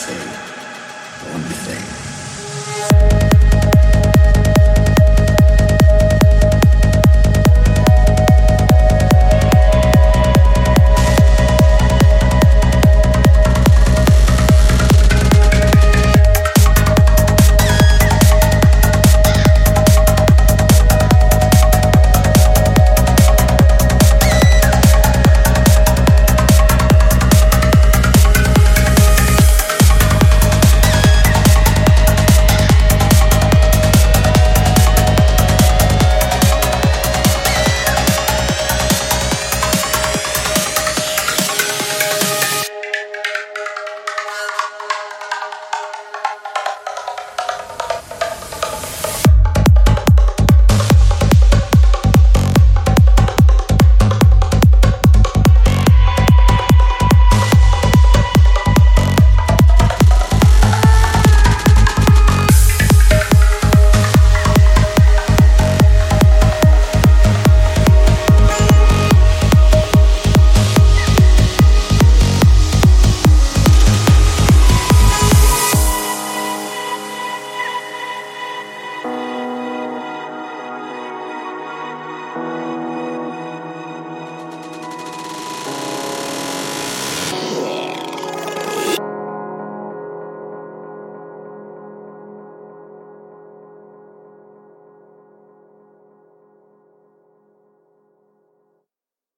Say one thing?